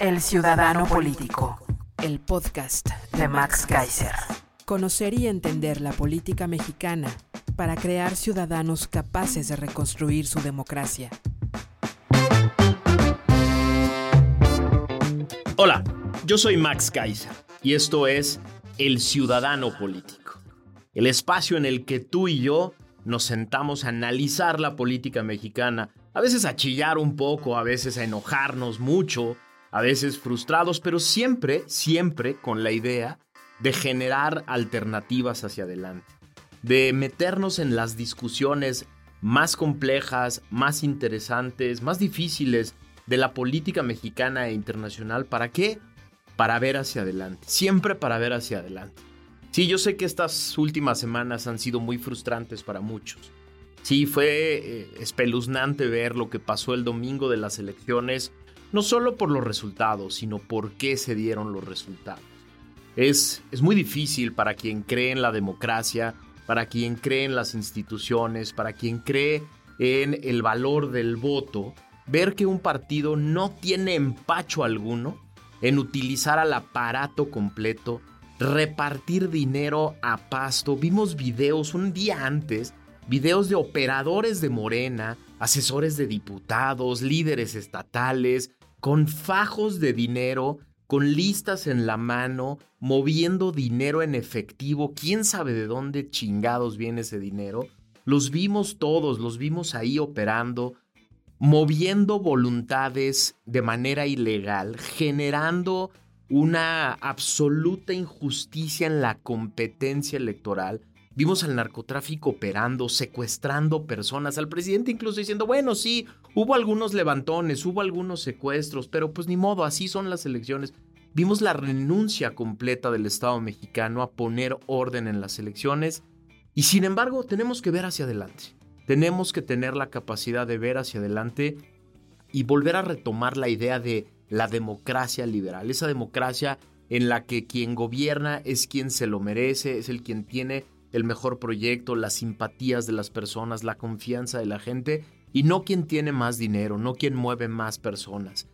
El Ciudadano Político. El podcast De Max Kaiser. Conocer y entender la política mexicana para crear ciudadanos capaces de reconstruir su democracia. Hola, yo soy Max Kaiser y esto es El Ciudadano Político, el espacio en el que tú y yo nos sentamos a analizar la política mexicana, a veces a chillar un poco, a veces a enojarnos mucho, a veces frustrados, pero siempre, siempre con la idea de generar alternativas hacia adelante, de meternos en las discusiones más complejas, más interesantes, más difíciles de la política mexicana e internacional. ¿Para qué? Para ver hacia adelante, siempre para ver hacia adelante. Sí, yo sé que estas últimas semanas han sido muy frustrantes para muchos. Sí, fue eh, espeluznante ver lo que pasó el domingo de las elecciones, no solo por los resultados, sino por qué se dieron los resultados. Es, es muy difícil para quien cree en la democracia, para quien cree en las instituciones, para quien cree en el valor del voto, ver que un partido no tiene empacho alguno en utilizar al aparato completo, repartir dinero a pasto. Vimos videos un día antes, videos de operadores de Morena, asesores de diputados, líderes estatales, con fajos de dinero, con listas en la mano, moviendo dinero en efectivo. ¿Quién sabe de dónde chingados viene ese dinero? Los vimos todos, los vimos ahí operando, moviendo voluntades de manera ilegal, generando una absoluta injusticia en la competencia electoral. Vimos al narcotráfico operando, secuestrando personas, al presidente incluso diciendo, bueno, sí, hubo algunos levantones, hubo algunos secuestros, pero pues ni modo, así son las elecciones. Vimos la renuncia completa del Estado mexicano a poner orden en las elecciones y sin embargo tenemos que ver hacia adelante. Tenemos que tener la capacidad de ver hacia adelante y volver a retomar la idea de la democracia liberal, esa democracia en la que quien gobierna es quien se lo merece, es el quien tiene el mejor proyecto, las simpatías de las personas, la confianza de la gente y no quien tiene más dinero, no quien mueve más personas.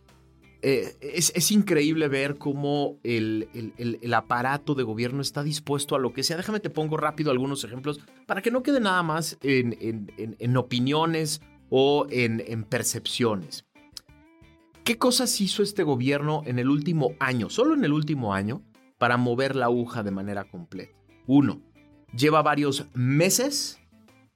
Eh, es, es, increíble ver cómo el, el, el, aparato de gobierno está dispuesto a lo que sea. Déjame te pongo rápido algunos ejemplos para que no quede nada más en, en, en opiniones o en percepciones. ¿Qué cosas hizo este gobierno en el último año, solo en el último año, para mover la aguja de manera completa? Uno, lleva varios meses,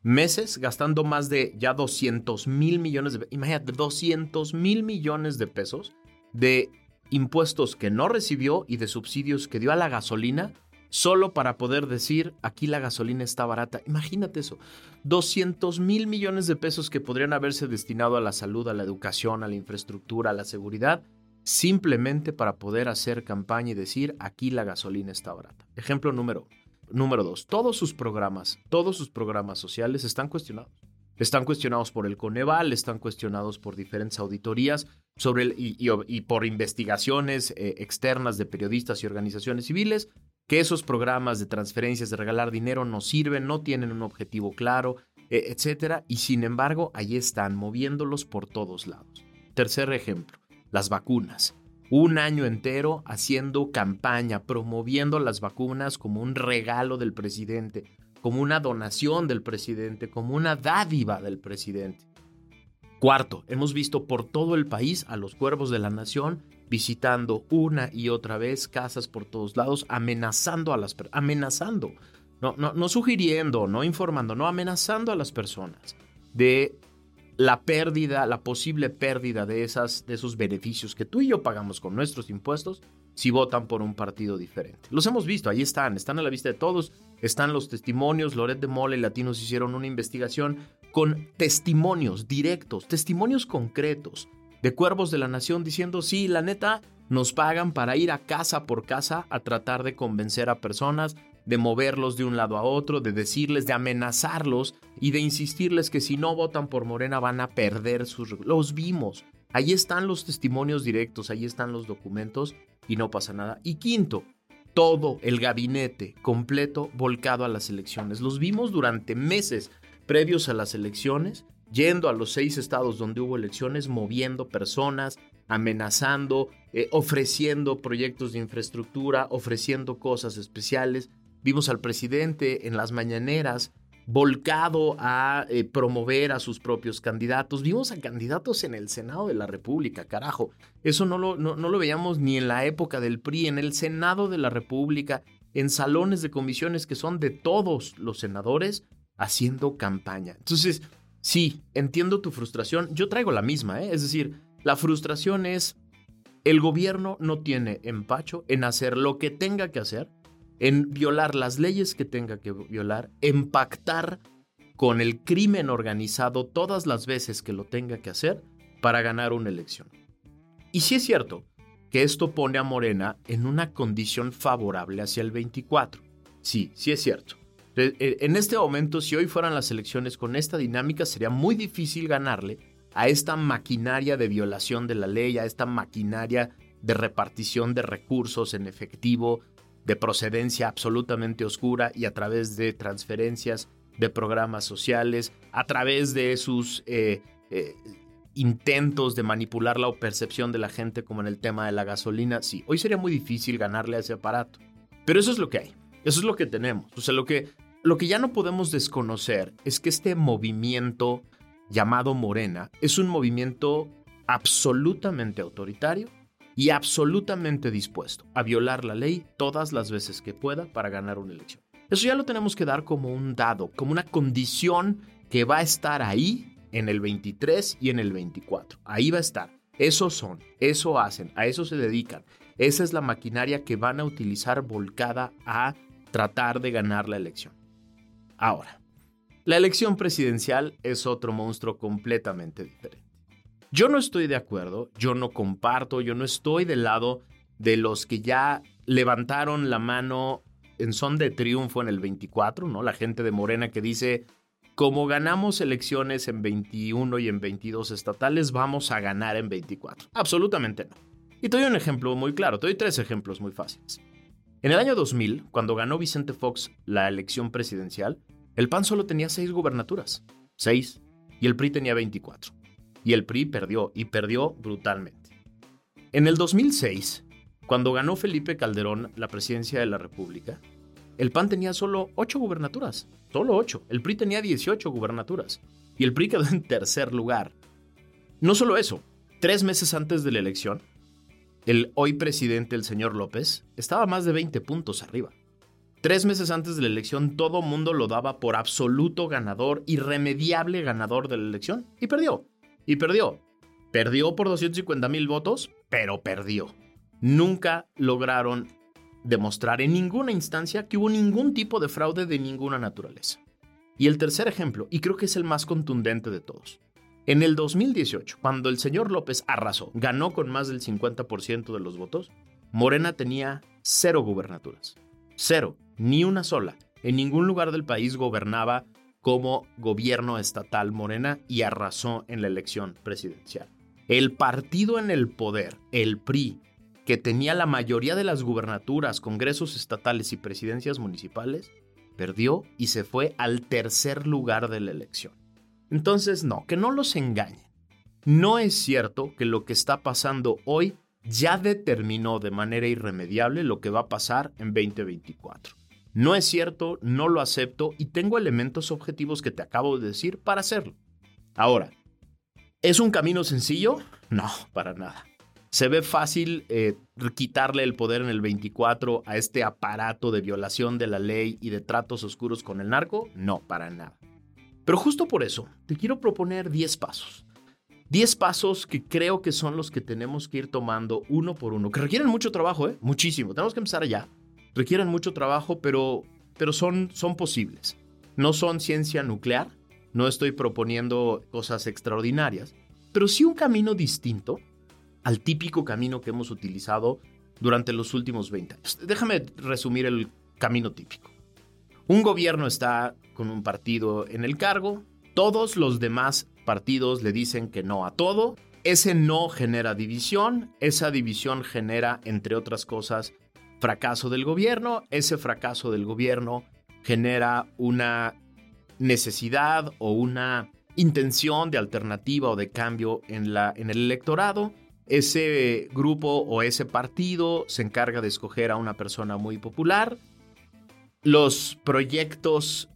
meses gastando más de ya 200 mil millones de, imagínate, 200 mil millones de pesos de impuestos que no recibió y de subsidios que dio a la gasolina solo para poder decir aquí la gasolina está barata. Imagínate eso. 200 mil millones de pesos que podrían haberse destinado a la salud, a la educación, a la infraestructura, a la seguridad, simplemente para poder hacer campaña y decir aquí la gasolina está barata. Ejemplo número Número dos, todos sus programas, todos sus programas sociales están cuestionados. Están cuestionados por el Coneval, están cuestionados por diferentes auditorías sobre el, y, por investigaciones eh, externas de periodistas y organizaciones civiles, que esos programas de transferencias, de regalar dinero no sirven, no tienen un objetivo claro, eh, etcétera, y sin embargo, ahí están moviéndolos por todos lados. Tercer ejemplo, las vacunas un año entero haciendo campaña, promoviendo las vacunas como un regalo del presidente, como una donación del presidente, como una dádiva del presidente. Cuarto, hemos visto por todo el país a los cuervos de la nación visitando una y otra vez casas por todos lados, amenazando a las personas, amenazando, no, no, no sugiriendo, no informando, no amenazando a las personas de la pérdida, la posible pérdida de, esas, de esos beneficios que tú y yo pagamos con nuestros impuestos si votan por un partido diferente. Los hemos visto, ahí están, están a la vista de todos, están los testimonios, Loret de Mola y Latinos hicieron una investigación con testimonios directos, testimonios concretos de cuervos de la nación diciendo, sí, la neta, nos pagan para ir a casa por casa a tratar de convencer a personas, de moverlos de un lado a otro, de decirles, de amenazarlos y de insistirles que si no votan por Morena van a perder sus... Los vimos. Ahí están los testimonios directos, ahí están los documentos y no pasa nada. Y quinto, todo el gabinete completo volcado a las elecciones. Los vimos durante meses previos a las elecciones, yendo a los seis estados donde hubo elecciones, moviendo personas, amenazando, eh, ofreciendo proyectos de infraestructura, ofreciendo cosas especiales. Vimos al presidente en las mañaneras volcado a eh, promover a sus propios candidatos. Vimos a candidatos en el Senado de la República, carajo. Eso no lo, no, lo veíamos ni en la época del PRI, en el Senado de la República, en salones de comisiones que son de todos los senadores haciendo campaña. Entonces, sí, entiendo tu frustración. Yo traigo la misma, ¿eh? es decir, la frustración es el gobierno no tiene empacho en hacer lo que tenga que hacer en violar las leyes que tenga que violar, en pactar con el crimen organizado todas las veces que lo tenga que hacer para ganar una elección. Y sí es cierto que esto pone a Morena en una condición favorable hacia el 24. Sí, sí es cierto. E, en este momento, si hoy fueran las elecciones con esta dinámica, sería muy difícil ganarle a esta maquinaria de violación de la ley, a esta maquinaria de repartición de recursos en efectivo, de procedencia absolutamente oscura y a través de transferencias de programas sociales, a través de sus eh, eh, intentos de manipular la percepción de la gente como en el tema de la gasolina, sí, hoy sería muy difícil ganarle a ese aparato. Pero eso es lo que hay, eso es lo que tenemos. O sea, lo que, lo que ya no podemos desconocer es que este movimiento llamado Morena es un movimiento absolutamente autoritario y absolutamente dispuesto a violar la ley todas las veces que pueda para ganar una elección. Eso ya lo tenemos que dar como un dado, como una condición que va a estar ahí en el 23 y en el 24. Ahí va a estar. Eso son, eso hacen, a eso se dedican. Esa es la maquinaria que van a utilizar volcada a tratar de ganar la elección. Ahora, la elección presidencial es otro monstruo completamente diferente. Yo no estoy de acuerdo, yo no comparto, yo no estoy del lado de los que ya levantaron la mano en son de triunfo en el 24, ¿no? La gente de Morena que dice, como ganamos elecciones en 21 y en 22 estatales, vamos a ganar en 24. Absolutamente no. Y te doy un ejemplo muy claro, te doy tres ejemplos muy fáciles. En el año 2000, cuando ganó Vicente Fox la elección presidencial, el PAN solo tenía seis gubernaturas, seis, y el PRI tenía 24 y el PRI perdió, y perdió brutalmente. En el 2006, cuando ganó Felipe Calderón la presidencia de la República, el PAN tenía solo 8 gubernaturas, solo 8. El PRI tenía 18 gubernaturas y el PRI quedó en tercer lugar. No solo eso, tres meses antes de la elección, el hoy presidente, el señor López, estaba más de 20 puntos arriba. Tres meses antes de la elección, todo mundo lo daba por absoluto ganador, irremediable ganador de la elección, y perdió. Y perdió. Perdió por 250 mil votos, pero perdió. Nunca lograron demostrar en ninguna instancia que hubo ningún tipo de fraude de ninguna naturaleza. Y el tercer ejemplo, y creo que es el más contundente de todos. En el 2018, cuando el señor López arrasó, ganó con más del 50% de los votos, Morena tenía cero gubernaturas. Cero, ni una sola. En ningún lugar del país gobernaba como gobierno estatal Morena y arrasó en la elección presidencial. El partido en el poder, el PRI, que tenía la mayoría de las gubernaturas, congresos estatales y presidencias municipales, perdió y se fue al tercer lugar de la elección. Entonces, no, que no los engañen. No es cierto que lo que está pasando hoy ya determinó de manera irremediable lo que va a pasar en 2024. No es cierto, no lo acepto y tengo elementos objetivos que te acabo de decir para hacerlo. Ahora, ¿es un camino sencillo? No, para nada. ¿Se ve fácil eh, quitarle el poder en el 24 a este aparato de violación de la ley y de tratos oscuros con el narco? No, para nada. Pero justo por eso, te quiero proponer 10 pasos. 10 pasos que creo que son los que tenemos que ir tomando uno por uno, que requieren mucho trabajo, ¿eh? Muchísimo. Tenemos que empezar allá. Requieren mucho trabajo, pero, pero son, son posibles. No son ciencia nuclear, no estoy proponiendo cosas extraordinarias, pero sí un camino distinto al típico camino que hemos utilizado durante los últimos 20 años. Déjame resumir el camino típico. Un gobierno está con un partido en el cargo, todos los demás partidos le dicen que no a todo. Ese no genera división, esa división genera, entre otras cosas, fracaso del gobierno, ese fracaso del gobierno genera una necesidad o una intención de alternativa o de cambio en, la, en el electorado. Ese grupo o ese partido se encarga de escoger a una persona muy popular. Los proyectos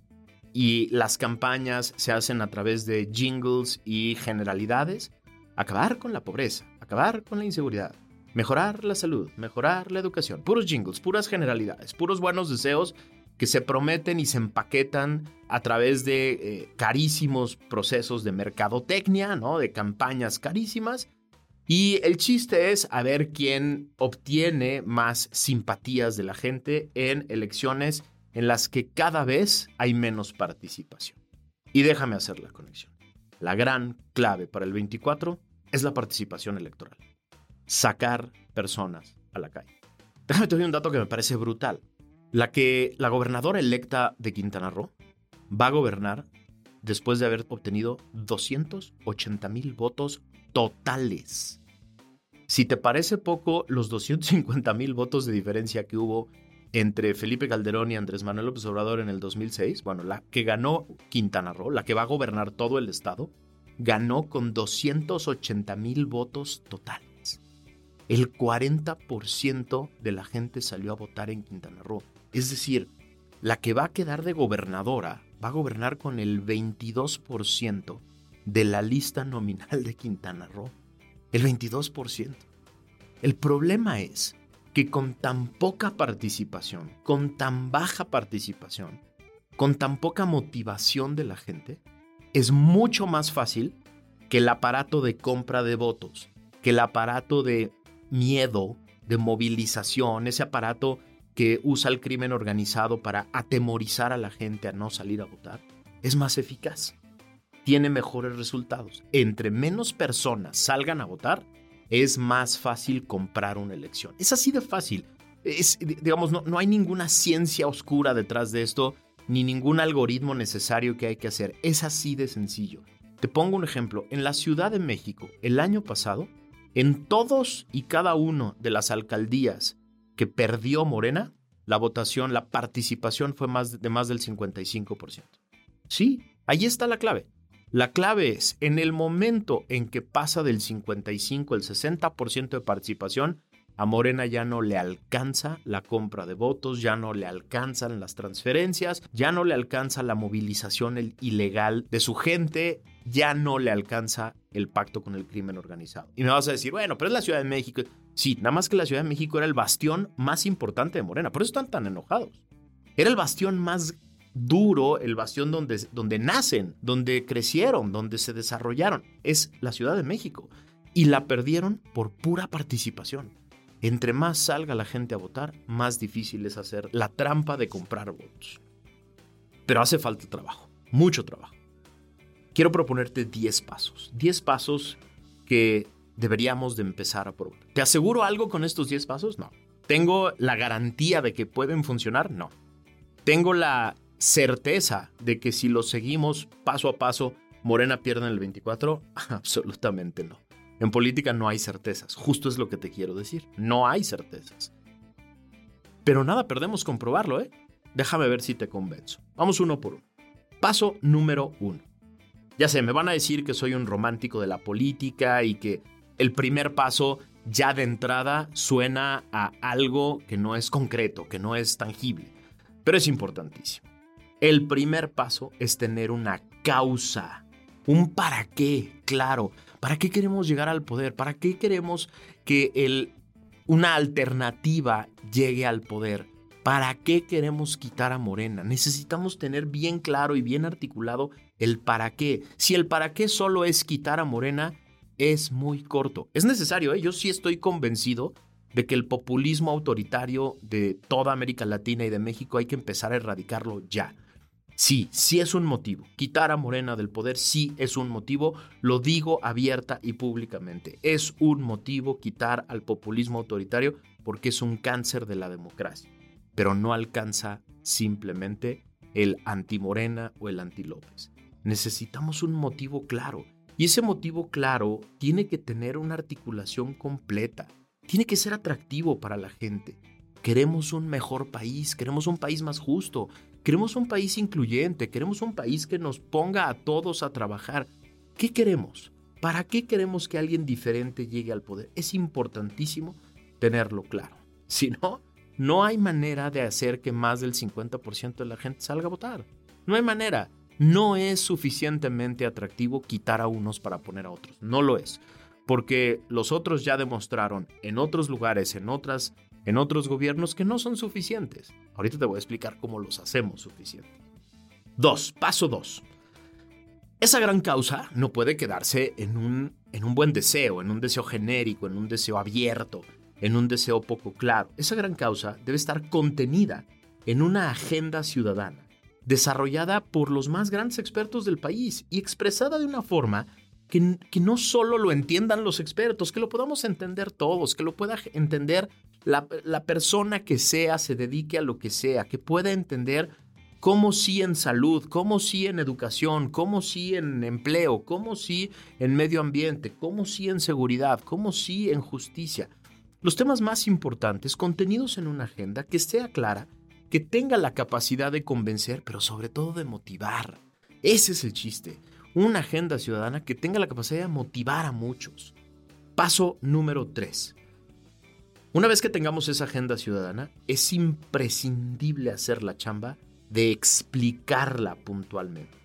y las campañas se hacen a través de jingles y generalidades. Acabar con la pobreza, acabar con la inseguridad, mejorar la salud, mejorar la educación. Puros jingles, puras generalidades, puros buenos deseos que se prometen y se empaquetan a través de eh, carísimos procesos de mercadotecnia, ¿no? De campañas carísimas. Y el chiste es a ver quién obtiene más simpatías de la gente en elecciones en las que cada vez hay menos participación. Y déjame hacer la conexión. La gran clave para el 24 es la participación electoral. Sacar personas a la calle. Déjame te doy un dato que me parece brutal. La que la gobernadora electa de Quintana Roo va a gobernar después de haber obtenido 280 mil votos totales. Si te parece poco los 250 mil votos de diferencia que hubo entre Felipe Calderón y Andrés Manuel López Obrador en el 2006, bueno, la que ganó Quintana Roo, la que va a gobernar todo el estado, ganó con 280 mil votos totales. El 40% de la gente salió a votar en Quintana Roo. Es decir, la que va a quedar de gobernadora va a gobernar con el 22% de la lista nominal de Quintana Roo. El 22%. El problema es que con tan poca participación, con tan baja participación, con tan poca motivación de la gente, es mucho más fácil que el aparato de compra de votos, que el aparato de miedo, de movilización, ese aparato que usa el crimen organizado para atemorizar a la gente a no salir a votar, es más eficaz. Tiene mejores resultados. Entre menos personas salgan a votar, es más fácil comprar una elección. Es así de fácil. Es, digamos, no, no hay ninguna ciencia oscura detrás de esto, ni ningún algoritmo necesario que hay que hacer. Es así de sencillo. Te pongo un ejemplo. En la Ciudad de México, el año pasado, en todos y cada uno de las alcaldías que perdió Morena, la votación, la participación fue más de más del 55%. Sí, ahí está la clave. La clave es, en el momento en que pasa del 55 al 60% de participación, a Morena ya no le alcanza la compra de votos, ya no le alcanzan las transferencias, ya no le alcanza la movilización ilegal de su gente, ya no le alcanza el pacto con el crimen organizado. Y me vas a decir, bueno, pero es la Ciudad de México. Sí, nada más que la Ciudad de México era el bastión más importante de Morena, por eso están tan enojados. Era el bastión más duro, el bastión donde, donde nacen, donde crecieron, donde se desarrollaron, es la Ciudad de México. Y la perdieron por pura participación. Entre más salga la gente a votar, más difícil es hacer la trampa de comprar votos. Pero hace falta trabajo, mucho trabajo. Quiero proponerte 10 pasos, 10 pasos que deberíamos de empezar a probar. ¿Te aseguro algo con estos 10 pasos? No. ¿Tengo la garantía de que pueden funcionar? No. ¿Tengo la certeza de que si lo seguimos paso a paso, Morena pierde en el 24? Absolutamente no. En política no hay certezas, justo es lo que te quiero decir, no hay certezas. Pero nada, perdemos comprobarlo, ¿eh? Déjame ver si te convenzo. Vamos uno por uno. Paso número uno. Ya sé, me van a decir que soy un romántico de la política y que el primer paso ya de entrada suena a algo que no es concreto, que no es tangible, pero es importantísimo. El primer paso es tener una causa, un para qué, claro. ¿Para qué queremos llegar al poder? ¿Para qué queremos que el, una alternativa llegue al poder? ¿Para qué queremos quitar a Morena? Necesitamos tener bien claro y bien articulado el para qué. Si el para qué solo es quitar a Morena, es muy corto. Es necesario, ¿eh? yo sí estoy convencido de que el populismo autoritario de toda América Latina y de México hay que empezar a erradicarlo ya. Sí, sí es un motivo. Quitar a Morena del poder sí es un motivo. Lo digo abierta y públicamente. Es un motivo quitar al populismo autoritario porque es un cáncer de la democracia. Pero no alcanza simplemente el anti-Morena o el anti-López. Necesitamos un motivo claro. Y ese motivo claro tiene que tener una articulación completa. Tiene que ser atractivo para la gente. Queremos un mejor país, queremos un país más justo, queremos un país incluyente, queremos un país que nos ponga a todos a trabajar. ¿Qué queremos? ¿Para qué queremos que alguien diferente llegue al poder? Es importantísimo tenerlo claro. Si no, no hay manera de hacer que más del 50% de la gente salga a votar. No hay manera. No es suficientemente atractivo quitar a unos para poner a otros. No lo es. Porque los otros ya demostraron en otros lugares, en otras en otros gobiernos que no son suficientes. Ahorita te voy a explicar cómo los hacemos suficientes. Dos, paso dos. Esa gran causa no puede quedarse en un, en un buen deseo, en un deseo genérico, en un deseo abierto, en un deseo poco claro. Esa gran causa debe estar contenida en una agenda ciudadana, desarrollada por los más grandes expertos del país y expresada de una forma que, que, no solo lo entiendan los expertos, que lo podamos entender todos, que lo pueda entender la, la persona que sea, se dedique a lo que sea, que pueda entender cómo sí en salud, cómo sí en educación, cómo sí en empleo, cómo sí en medio ambiente, cómo sí en seguridad, cómo sí en justicia. Los temas más importantes contenidos en una agenda que sea clara, que tenga la capacidad de convencer, pero sobre todo de motivar. Ese es el chiste. Una agenda ciudadana que tenga la capacidad de motivar a muchos. Paso número 3. Una vez que tengamos esa agenda ciudadana, es imprescindible hacer la chamba de explicarla puntualmente,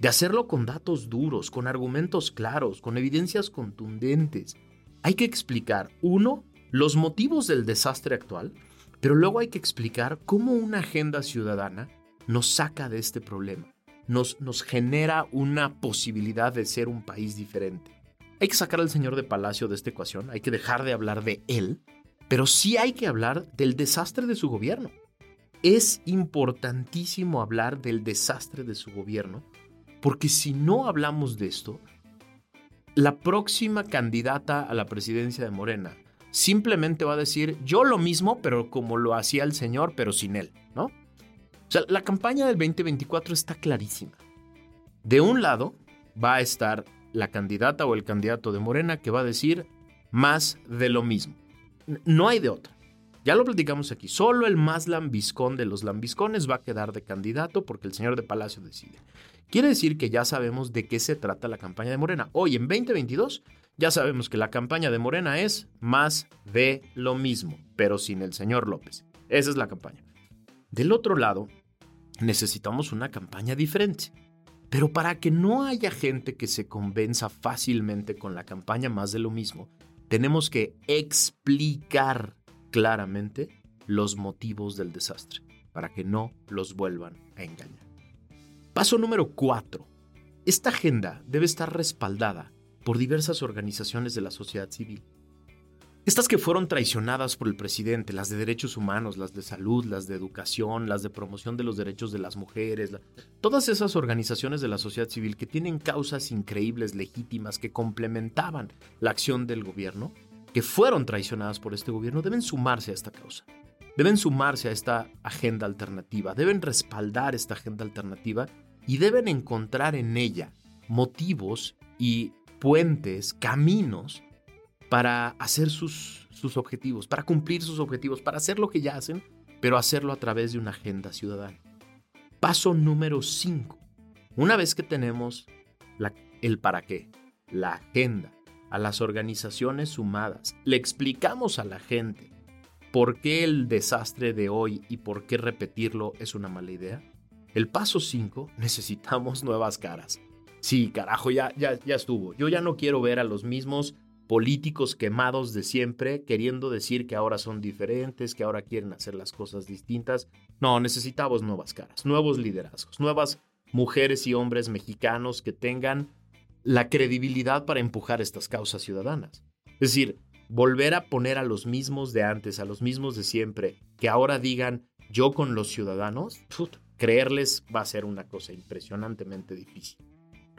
de hacerlo con datos duros, con argumentos claros, con evidencias contundentes. Hay que explicar, uno, los motivos del desastre actual, pero luego hay que explicar cómo una agenda ciudadana nos saca de este problema, nos, nos genera una posibilidad de ser un país diferente. Hay que sacar al señor de Palacio de esta ecuación, hay que dejar de hablar de él pero sí hay que hablar del desastre de su gobierno. Es importantísimo hablar del desastre de su gobierno, porque si no hablamos de esto, la próxima candidata a la presidencia de Morena simplemente va a decir yo lo mismo, pero como lo hacía el señor, pero sin él, ¿no? O sea, la campaña del 2024 está clarísima. De un lado va a estar la candidata o el candidato de Morena que va a decir más de lo mismo. No hay de otra. Ya lo platicamos aquí. Solo el más lambiscón de los lambiscones va a quedar de candidato porque el señor de Palacio decide. Quiere decir que ya sabemos de qué se trata la campaña de Morena. Hoy, en 2022, ya sabemos que la campaña de Morena es más de lo mismo, pero sin el señor López. Esa es la campaña. Del otro lado, necesitamos una campaña diferente. Pero para que no haya gente que se convenza fácilmente con la campaña más de lo mismo, tenemos que explicar claramente los motivos del desastre para que no los vuelvan a engañar. Paso número 4. Esta agenda debe estar respaldada por diversas organizaciones de la sociedad civil. Estas que fueron traicionadas por el presidente, las de derechos humanos, las de salud, las de educación, las de promoción de los derechos de las mujeres, todas esas organizaciones de la sociedad civil que tienen causas increíbles, legítimas, que complementaban la acción del gobierno, que fueron traicionadas por este gobierno, deben sumarse a esta causa. Deben sumarse a esta agenda alternativa, deben respaldar esta agenda alternativa y deben encontrar en ella motivos y puentes, caminos para hacer sus, sus objetivos, para cumplir sus objetivos, para hacer lo que ya hacen, pero hacerlo a través de una agenda ciudadana. Paso número 5. Una vez que tenemos el para qué, la agenda, a las organizaciones sumadas, le explicamos a la gente por qué el desastre de hoy y por qué repetirlo es una mala idea. El paso 5, necesitamos nuevas caras. Sí, carajo, ya, ya, ya estuvo. Yo ya no quiero ver a los mismos políticos quemados de siempre, queriendo decir que ahora son diferentes, que ahora quieren hacer las cosas distintas. No, necesitamos nuevas caras, nuevos liderazgos, nuevas mujeres y hombres mexicanos que tengan la credibilidad para empujar estas causas ciudadanas. Es decir, volver a poner a los mismos de antes, a los mismos de siempre, que ahora digan yo con los ciudadanos, creerles va a ser una cosa impresionantemente difícil.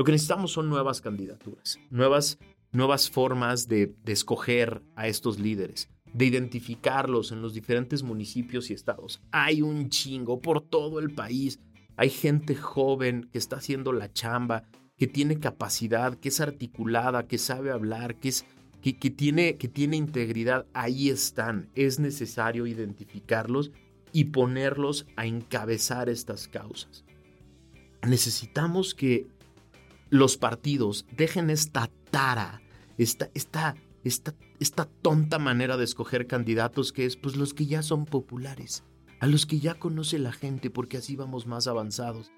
Lo que necesitamos son nuevas candidaturas, nuevas, nuevas formas de, de escoger a estos líderes, de identificarlos en los diferentes municipios y estados. Hay un chingo por todo el país. Hay gente joven que está haciendo la chamba, que tiene capacidad, que es articulada, que sabe hablar, que, es, que, tiene, que tiene integridad. Ahí están. Es necesario identificarlos y ponerlos a encabezar estas causas. Necesitamos que los partidos dejen esta tara, esta, esta esta, esta tonta manera de escoger candidatos que es pues los que ya son populares, a los que ya conoce la gente porque así vamos más avanzados.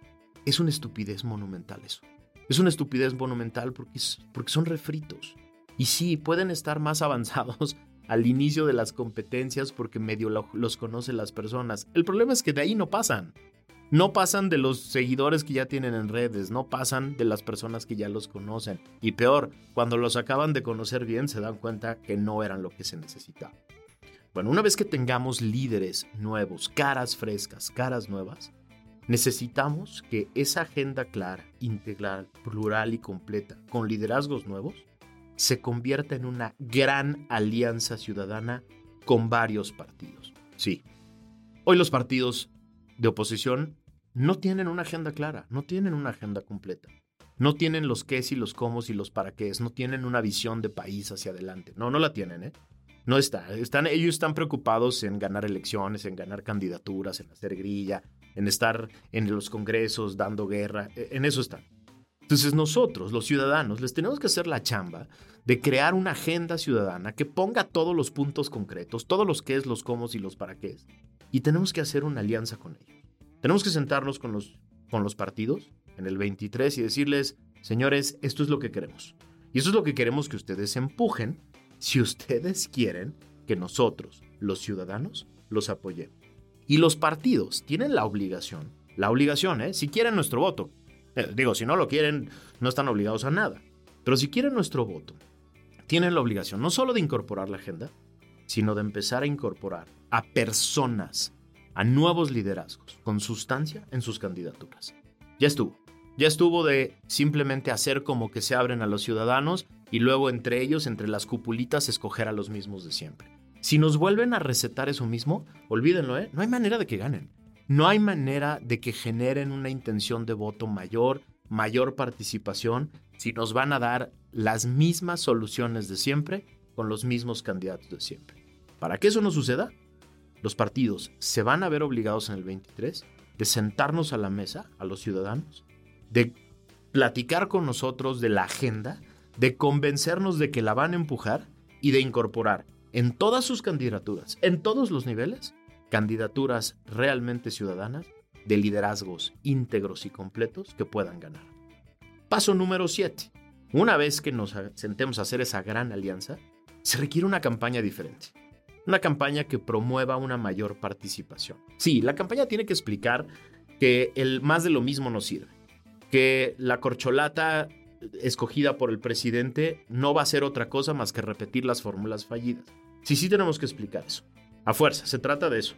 Es una estupidez monumental eso. Es una estupidez monumental porque, porque son refritos. Y sí, pueden estar más avanzados al inicio de las competencias porque medio los conocen las personas. El problema es que de ahí no pasan no pasan de los seguidores que ya tienen en redes, no pasan de las personas que ya los conocen. Y peor, cuando los acaban de conocer bien se dan cuenta que no eran lo que se necesitaba. Bueno, una vez que tengamos líderes nuevos, caras frescas, caras nuevas, necesitamos que esa agenda clara, integral, plural y completa, con liderazgos nuevos, se convierta en una gran alianza ciudadana con varios partidos. Sí, hoy los partidos de oposición no tienen una agenda clara, no tienen una agenda completa. No tienen los qué y los cómo y los para qué, no tienen una visión de país hacia adelante. No, no la tienen, ¿eh? No está. Están, ellos están preocupados en ganar elecciones, en ganar candidaturas, en hacer grilla, en estar en los congresos dando guerra. E, en eso están. Entonces nosotros, los ciudadanos, les tenemos que hacer la chamba de crear una agenda ciudadana que ponga todos los puntos concretos, todos los qué, los cómo y los para qué. Y tenemos que hacer una alianza con ellos. Tenemos que sentarnos con los, con los partidos en el 23 y decirles, señores, esto es lo que queremos. Y eso es lo que queremos que ustedes empujen si ustedes quieren que nosotros, los ciudadanos, los apoyemos. Y los partidos tienen la obligación, la obligación, ¿eh? si quieren nuestro voto. Eh, digo, si no lo quieren, no están obligados a nada. Pero si quieren nuestro voto, tienen la obligación no solo de incorporar la agenda, sino de empezar a incorporar a personas a nuevos liderazgos con sustancia en sus candidaturas. Ya estuvo. Ya estuvo de simplemente hacer como que se abren a los ciudadanos y luego entre ellos, entre las cupulitas, escoger a los mismos de siempre. Si nos vuelven a recetar eso mismo, olvídenlo, ¿eh? No hay manera de que ganen. No hay manera de que generen una intención de voto mayor, mayor participación, si nos van a dar las mismas soluciones de siempre con los mismos candidatos de siempre. Para que eso no suceda, los partidos se van a ver obligados en el 23 de sentarnos a la mesa, a los ciudadanos, de platicar con nosotros de la agenda, de convencernos de que la van a empujar y de incorporar en todas sus candidaturas, en todos los niveles, candidaturas realmente ciudadanas de liderazgos íntegros y completos que puedan ganar. Paso número 7. Una vez que nos sentemos a hacer esa gran alianza, se requiere una campaña diferente. Una campaña que promueva una mayor participación. Sí, la campaña tiene que explicar que el más de lo mismo no sirve. Que la corcholata escogida por el presidente no va a ser otra cosa más que repetir las fórmulas fallidas. Sí, sí tenemos que explicar eso. A fuerza, se trata de eso.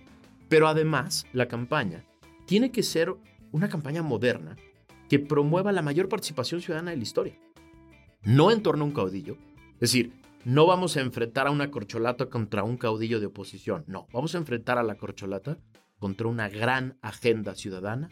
Pero además, la campaña tiene que ser una campaña moderna que promueva la mayor participación ciudadana de la historia. No en torno a un caudillo. Es decir, no vamos a enfrentar a una corcholata contra un caudillo de oposición. No, vamos a enfrentar a la corcholata contra una gran agenda ciudadana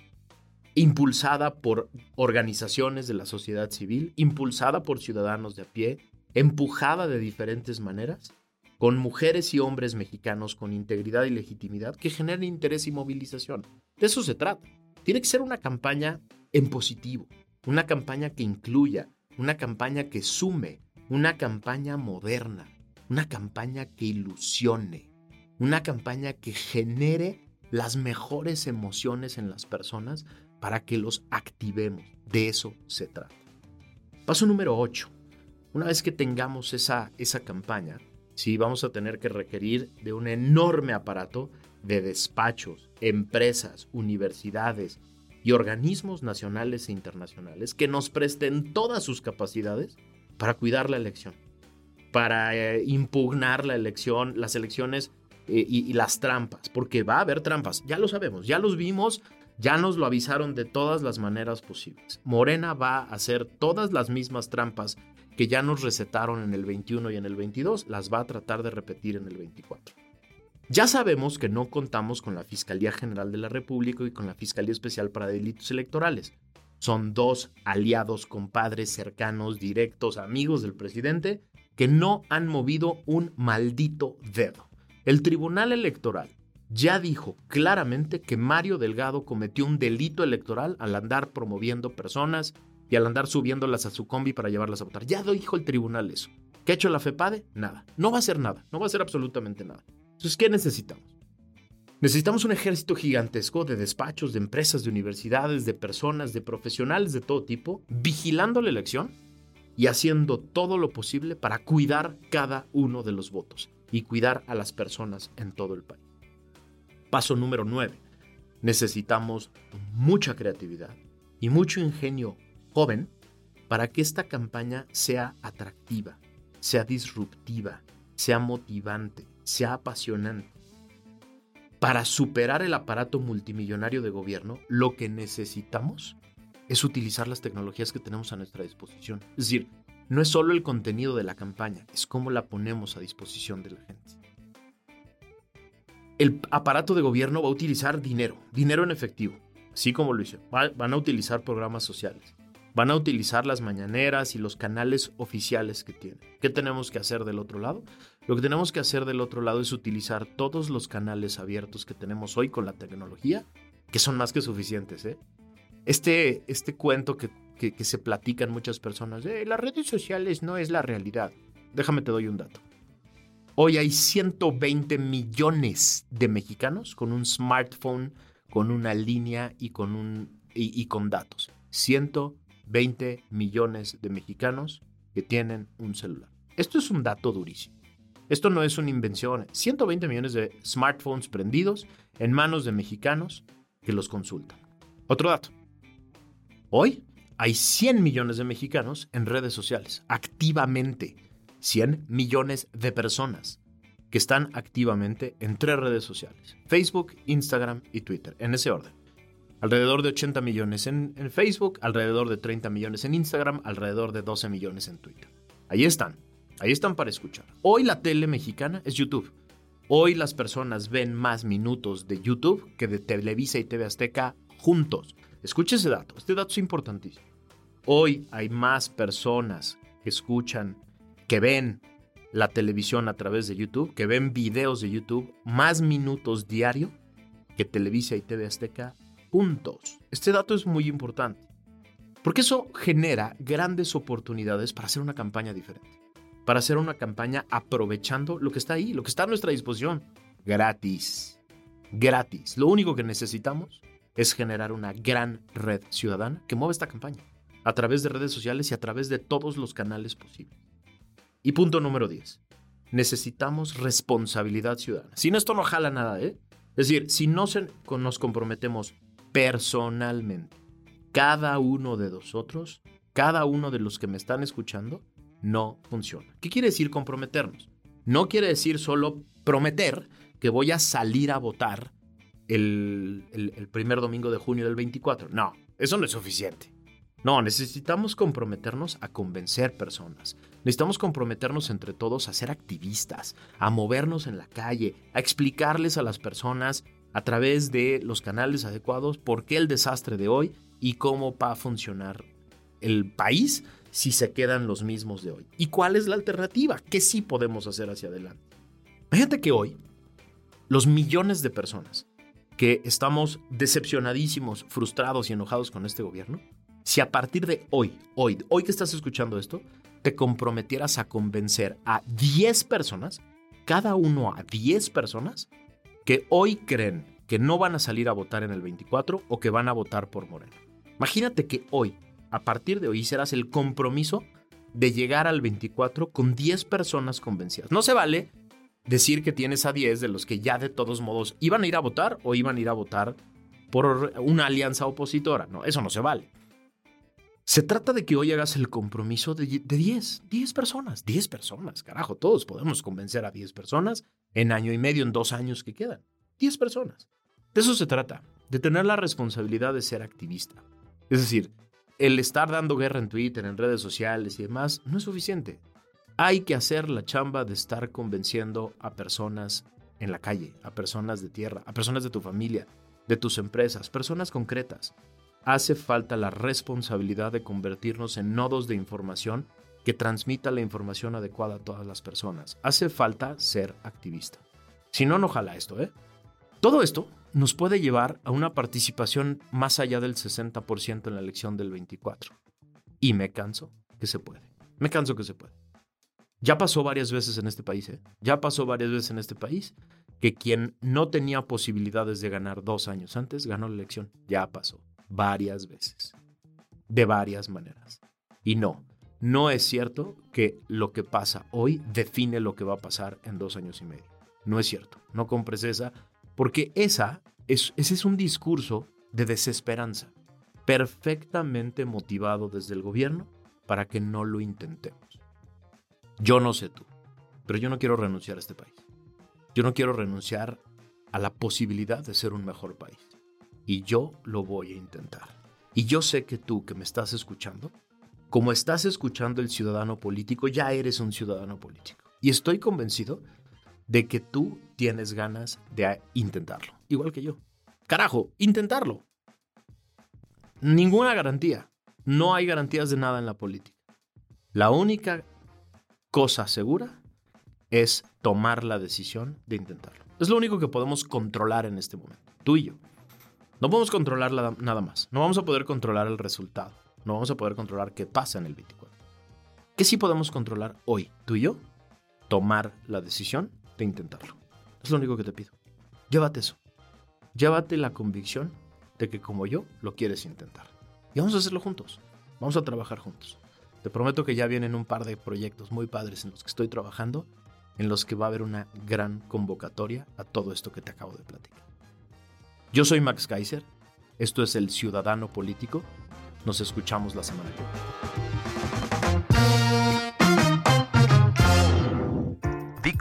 impulsada por organizaciones de la sociedad civil, impulsada por ciudadanos de a pie, empujada de diferentes maneras, con mujeres y hombres mexicanos con integridad y legitimidad que generen interés y movilización. De eso se trata. Tiene que ser una campaña en positivo, una campaña que incluya, una campaña que sume, una campaña moderna, una campaña que ilusione, una campaña que genere las mejores emociones en las personas para que los activemos. De eso se trata. Paso número 8. Una vez que tengamos esa, esa campaña, sí vamos a tener que requerir de un enorme aparato de despachos, empresas, universidades, y organismos nacionales e internacionales que nos presten todas sus capacidades para cuidar la elección, para eh, impugnar la elección, las elecciones eh, y, y las trampas, porque va a haber trampas, ya lo sabemos, ya los vimos, ya nos lo avisaron de todas las maneras posibles. Morena va a hacer todas las mismas trampas que ya nos recetaron en el 21 y en el 22, las va a tratar de repetir en el 24. Ya sabemos que no contamos con la Fiscalía General de la República y con la Fiscalía Especial para Delitos Electorales. Son dos aliados, compadres, cercanos, directos, amigos del presidente, que no han movido un maldito dedo. El Tribunal Electoral ya dijo claramente que Mario Delgado cometió un delito electoral al andar promoviendo personas y al andar subiéndolas a su combi para llevarlas a votar. Ya dijo el tribunal eso. ¿Qué ha hecho la FEPADE? Nada. No va a hacer nada. No va a hacer absolutamente nada. Entonces, ¿qué necesitamos? Necesitamos un ejército gigantesco de despachos, de empresas, de universidades, de personas, de profesionales de todo tipo, vigilando la elección y haciendo todo lo posible para cuidar cada uno de los votos y cuidar a las personas en todo el país. Paso número 9. Necesitamos mucha creatividad y mucho ingenio joven para que esta campaña sea atractiva, sea disruptiva, sea motivante, sea apasionante. Para superar el aparato multimillonario de gobierno, lo que necesitamos es utilizar las tecnologías que tenemos a nuestra disposición. Es decir, no es solo el contenido de la campaña, es cómo la ponemos a disposición de la gente. El aparato de gobierno va a utilizar dinero, dinero en efectivo, así como lo hizo. van a utilizar programas sociales, van a utilizar las mañaneras y los canales oficiales que tienen. ¿Qué tenemos que hacer del otro lado? Lo que tenemos que hacer del otro lado es utilizar todos los canales abiertos que tenemos hoy con la tecnología, que son más que suficientes. ¿eh? Este, este cuento que, que, se platican muchas personas, de las redes sociales no es la realidad. Déjame te doy un dato. Hoy hay 120 millones de mexicanos con un smartphone, con una línea y con, un, y, y con datos. 120 millones de mexicanos que tienen un celular. Esto es un dato durísimo. Esto no es una invención. 120 millones de smartphones prendidos en manos de mexicanos que los consultan. Otro dato. Hoy hay 100 millones de mexicanos en redes sociales, activamente. 100 millones de personas que están activamente en tres redes sociales. Facebook, Instagram y Twitter, en ese orden. Alrededor de 80 millones en, Facebook, alrededor de 30 millones en Instagram, alrededor de 12 millones en Twitter. Ahí están. Ahí están para escuchar. Hoy la tele mexicana es YouTube. Hoy las personas ven más minutos de YouTube que de Televisa y TV Azteca juntos. Escuche ese dato. Este dato es importantísimo. Hoy hay más personas que escuchan, que ven la televisión a través de YouTube, que ven videos de YouTube, más minutos diario que Televisa y TV Azteca juntos. Este dato es muy importante, porque eso genera grandes oportunidades para hacer una campaña diferente para hacer una campaña aprovechando lo que está ahí, lo que está a nuestra disposición. Gratis. Gratis. Lo único que necesitamos es generar una gran red ciudadana que mueva esta campaña a través de redes sociales y a través de todos los canales posibles. Y punto número 10. Necesitamos responsabilidad ciudadana. Sin esto no jala nada, ¿eh? Es decir, si no nos comprometemos personalmente, cada uno de nosotros, cada uno de los que me están escuchando, no funciona. ¿Qué quiere decir comprometernos? No quiere decir solo prometer que voy a salir a votar el, primer domingo de junio del 24. No, eso no es suficiente. No, necesitamos comprometernos a convencer personas. Necesitamos comprometernos entre todos a ser activistas, a movernos en la calle, a explicarles a las personas a través de los canales adecuados por qué el desastre de hoy y cómo va a funcionar el país si se quedan los mismos de hoy. ¿Y cuál es la alternativa? ¿Qué sí podemos hacer hacia adelante? Fíjate que hoy los millones de personas que estamos decepcionadísimos, frustrados y enojados con este gobierno, si a partir de hoy, hoy, hoy que estás escuchando esto, te comprometieras a convencer a 10 personas, cada uno a 10 personas, que hoy creen que no van a salir a votar en el 24 o que van a votar por Moreno. Imagínate que hoy a partir de hoy serás el compromiso de llegar al 24 con 10 personas convencidas. No se vale decir que tienes a 10 de los que ya de todos modos iban a ir a votar o iban a ir a votar por una alianza opositora. No, eso no se vale. Se trata de que hoy hagas el compromiso de, de 10, 10 personas, 10 personas, carajo, todos podemos convencer a 10 personas en año y medio, en dos años que quedan. 10 personas. De eso se trata, de tener la responsabilidad de ser activista. Es decir, el estar dando guerra en Twitter, en redes sociales y demás, no es suficiente. Hay que hacer la chamba de estar convenciendo a personas en la calle, a personas de tierra, a personas de tu familia, de tus empresas, personas concretas. Hace falta la responsabilidad de convertirnos en nodos de información que transmita la información adecuada a todas las personas. Hace falta ser activista. Si no, no jala esto, ¿eh? Todo esto nos puede llevar a una participación más allá del 60% en la elección del 24. Y me canso que se puede. Me canso que se puede. Ya pasó varias veces en este país, ¿eh? Ya pasó varias veces en este país que quien no tenía posibilidades de ganar dos años antes ganó la elección. Ya pasó varias veces. De varias maneras. Y no, no es cierto que lo que pasa hoy define lo que va a pasar en dos años y medio. No es cierto. No compres esa porque esa es, ese es un discurso de desesperanza, perfectamente motivado desde el gobierno para que no lo intentemos. Yo no sé tú, pero yo no quiero renunciar a este país. Yo no quiero renunciar a la posibilidad de ser un mejor país. Y yo lo voy a intentar. Y yo sé que tú que me estás escuchando, como estás escuchando el ciudadano político, ya eres un ciudadano político. Y estoy convencido de que tú tienes ganas de intentarlo, igual que yo. Carajo, intentarlo. Ninguna garantía. No hay garantías de nada en la política. La única cosa segura es tomar la decisión de intentarlo. Es lo único que podemos controlar en este momento, tú y yo. No podemos controlar nada más. No vamos a poder controlar el resultado. No vamos a poder controlar qué pasa en el 24. ¿Qué sí podemos controlar hoy, tú y yo? Tomar la decisión de intentarlo. Es lo único que te pido. Llévate eso. Llévate la convicción de que como yo lo quieres intentar. Y vamos a hacerlo juntos. Vamos a trabajar juntos. Te prometo que ya vienen un par de proyectos muy padres en los que estoy trabajando, en los que va a haber una gran convocatoria a todo esto que te acabo de platicar. Yo soy Max Kaiser. Esto es El Ciudadano Político. Nos escuchamos la semana que viene.